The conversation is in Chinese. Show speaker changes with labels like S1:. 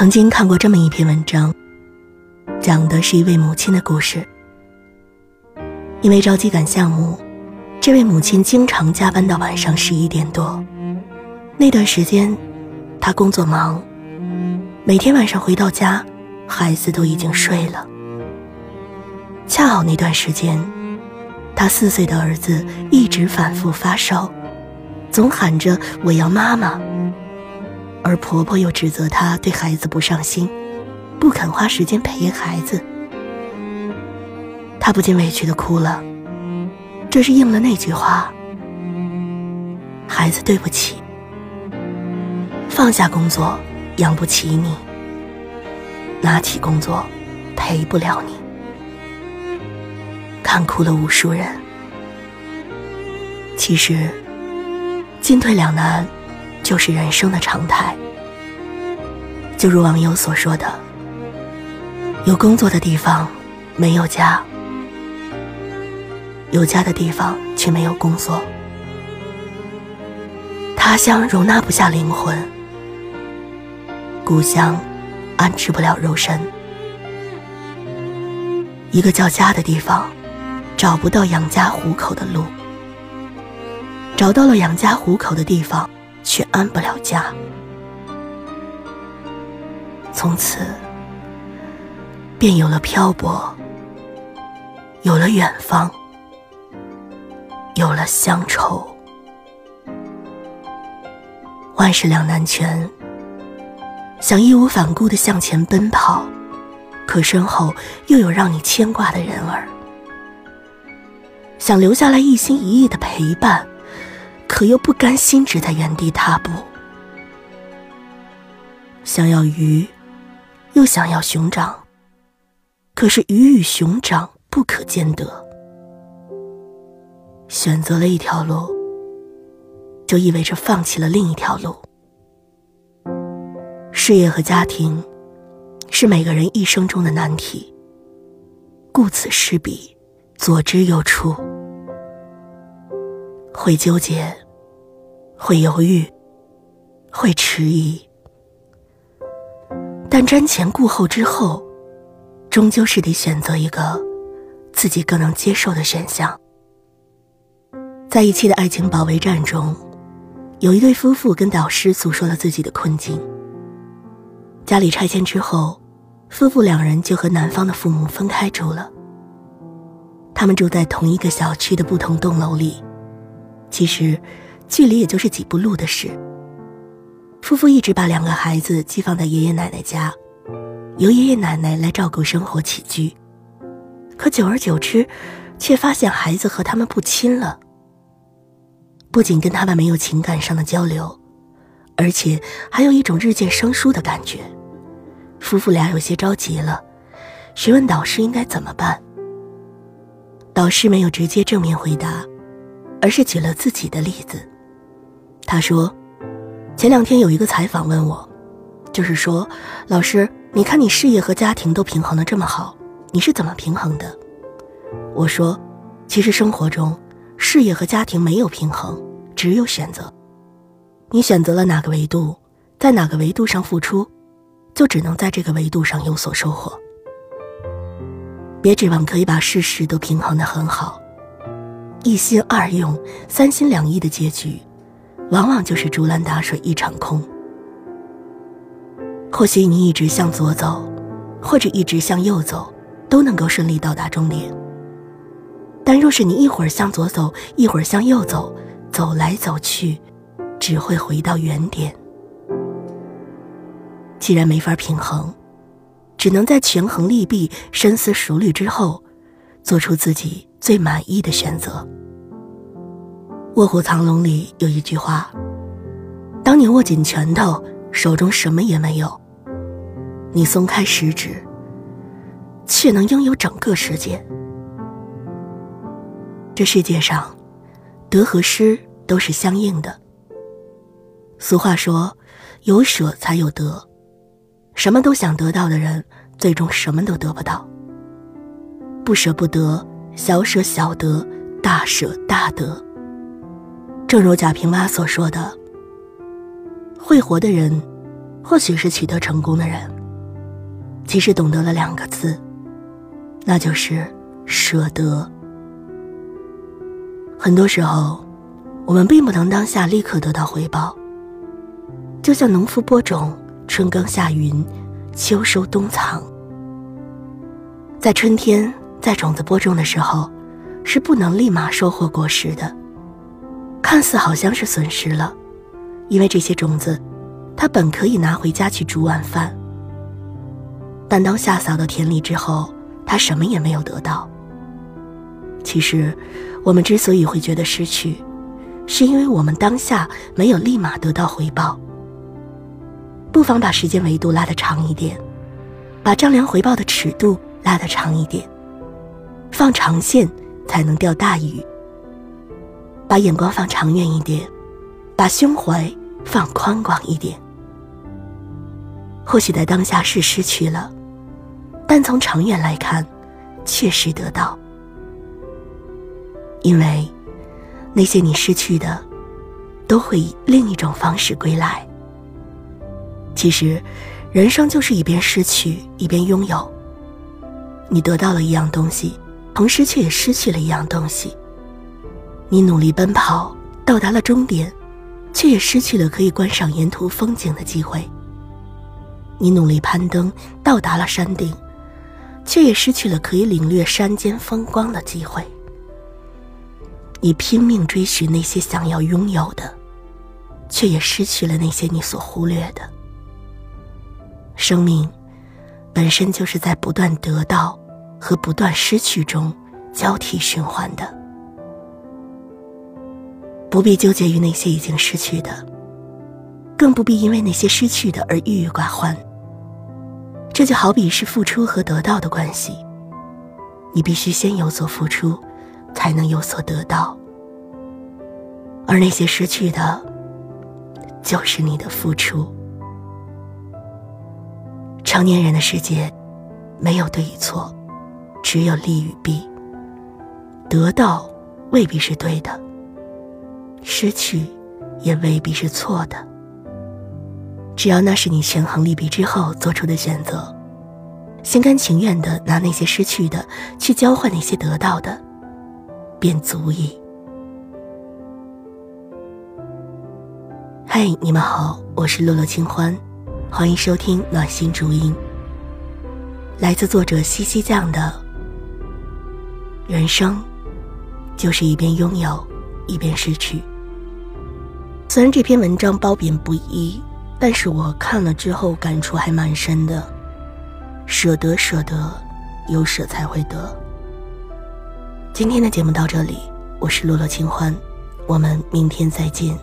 S1: 曾经看过这么一篇文章，讲的是一位母亲的故事。因为着急赶项目，这位母亲经常加班到晚上十一点多。那段时间，她工作忙，每天晚上回到家，孩子都已经睡了。恰好那段时间，她四岁的儿子一直反复发烧，总喊着“我要妈妈”。而婆婆又指责她对孩子不上心，不肯花时间陪孩子。她不禁委屈的哭了。这是应了那句话：“孩子，对不起，放下工作养不起你，拿起工作陪不了你。”看哭了无数人。其实，进退两难。就是人生的常态。就如网友所说的：“有工作的地方没有家，有家的地方却没有工作。他乡容纳不下灵魂，故乡安置不了肉身。一个叫家的地方，找不到养家糊口的路；找到了养家糊口的地方。”却安不了家，从此便有了漂泊，有了远方，有了乡愁。万事两难全，想义无反顾的向前奔跑，可身后又有让你牵挂的人儿，想留下来一心一意的陪伴。可又不甘心只在原地踏步，想要鱼，又想要熊掌，可是鱼与熊掌不可兼得。选择了一条路，就意味着放弃了另一条路。事业和家庭，是每个人一生中的难题。顾此失彼，左支右绌。会纠结，会犹豫，会迟疑，但瞻前顾后之后，终究是得选择一个自己更能接受的选项。在一期的爱情保卫战中，有一对夫妇跟导师诉说了自己的困境。家里拆迁之后，夫妇两人就和男方的父母分开住了。他们住在同一个小区的不同栋楼里。其实，距离也就是几步路的事。夫妇一直把两个孩子寄放在爷爷奶奶家，由爷爷奶奶来照顾生活起居。可久而久之，却发现孩子和他们不亲了。不仅跟他们没有情感上的交流，而且还有一种日渐生疏的感觉。夫妇俩有些着急了，询问导师应该怎么办。导师没有直接正面回答。而是举了自己的例子。他说：“前两天有一个采访问我，就是说，老师，你看你事业和家庭都平衡的这么好，你是怎么平衡的？”我说：“其实生活中，事业和家庭没有平衡，只有选择。你选择了哪个维度，在哪个维度上付出，就只能在这个维度上有所收获。别指望可以把事事都平衡的很好。”一心二用、三心两意的结局，往往就是竹篮打水一场空。或许你一直向左走，或者一直向右走，都能够顺利到达终点。但若是你一会儿向左走，一会儿向右走，走来走去，只会回到原点。既然没法平衡，只能在权衡利弊、深思熟虑之后，做出自己。最满意的选择。卧虎藏龙里有一句话：“当你握紧拳头，手中什么也没有；你松开食指，却能拥有整个世界。”这世界上，得和失都是相应的。俗话说：“有舍才有得。”什么都想得到的人，最终什么都得不到。不舍不得。小舍小得，大舍大得。正如贾平凹所说的：“会活的人，或许是取得成功的人，其实懂得了两个字，那就是舍得。很多时候，我们并不能当下立刻得到回报。就像农夫播种，春耕夏耘，秋收冬藏。在春天，在种子播种的时候，是不能立马收获果实的。看似好像是损失了，因为这些种子，它本可以拿回家去煮晚饭。但当夏扫到田里之后，他什么也没有得到。其实，我们之所以会觉得失去，是因为我们当下没有立马得到回报。不妨把时间维度拉得长一点，把丈量回报的尺度拉得长一点，放长线才能钓大鱼。把眼光放长远一点，把胸怀放宽广一点。或许在当下是失去了，但从长远来看，确实得到。因为那些你失去的，都会以另一种方式归来。其实，人生就是一边失去一边拥有。你得到了一样东西，同时却也失去了一样东西。你努力奔跑，到达了终点，却也失去了可以观赏沿途风景的机会。你努力攀登，到达了山顶，却也失去了可以领略山间风光的机会。你拼命追寻那些想要拥有的，却也失去了那些你所忽略的。生命本身就是在不断得到和不断失去中交替循环的。不必纠结于那些已经失去的，更不必因为那些失去的而郁郁寡欢。这就好比是付出和得到的关系，你必须先有所付出，才能有所得到。而那些失去的，就是你的付出。成年人的世界，没有对与错，只有利与弊。得到未必是对的。失去，也未必是错的。只要那是你权衡利弊之后做出的选择，心甘情愿的拿那些失去的去交换那些得到的，便足矣。嗨，你们好，我是洛洛清欢，欢迎收听暖心竹音。来自作者西西酱的。人生，就是一边拥有，一边失去。虽然这篇文章褒贬不一，但是我看了之后感触还蛮深的。舍得，舍得，有舍才会得。今天的节目到这里，我是洛洛清欢，我们明天再见。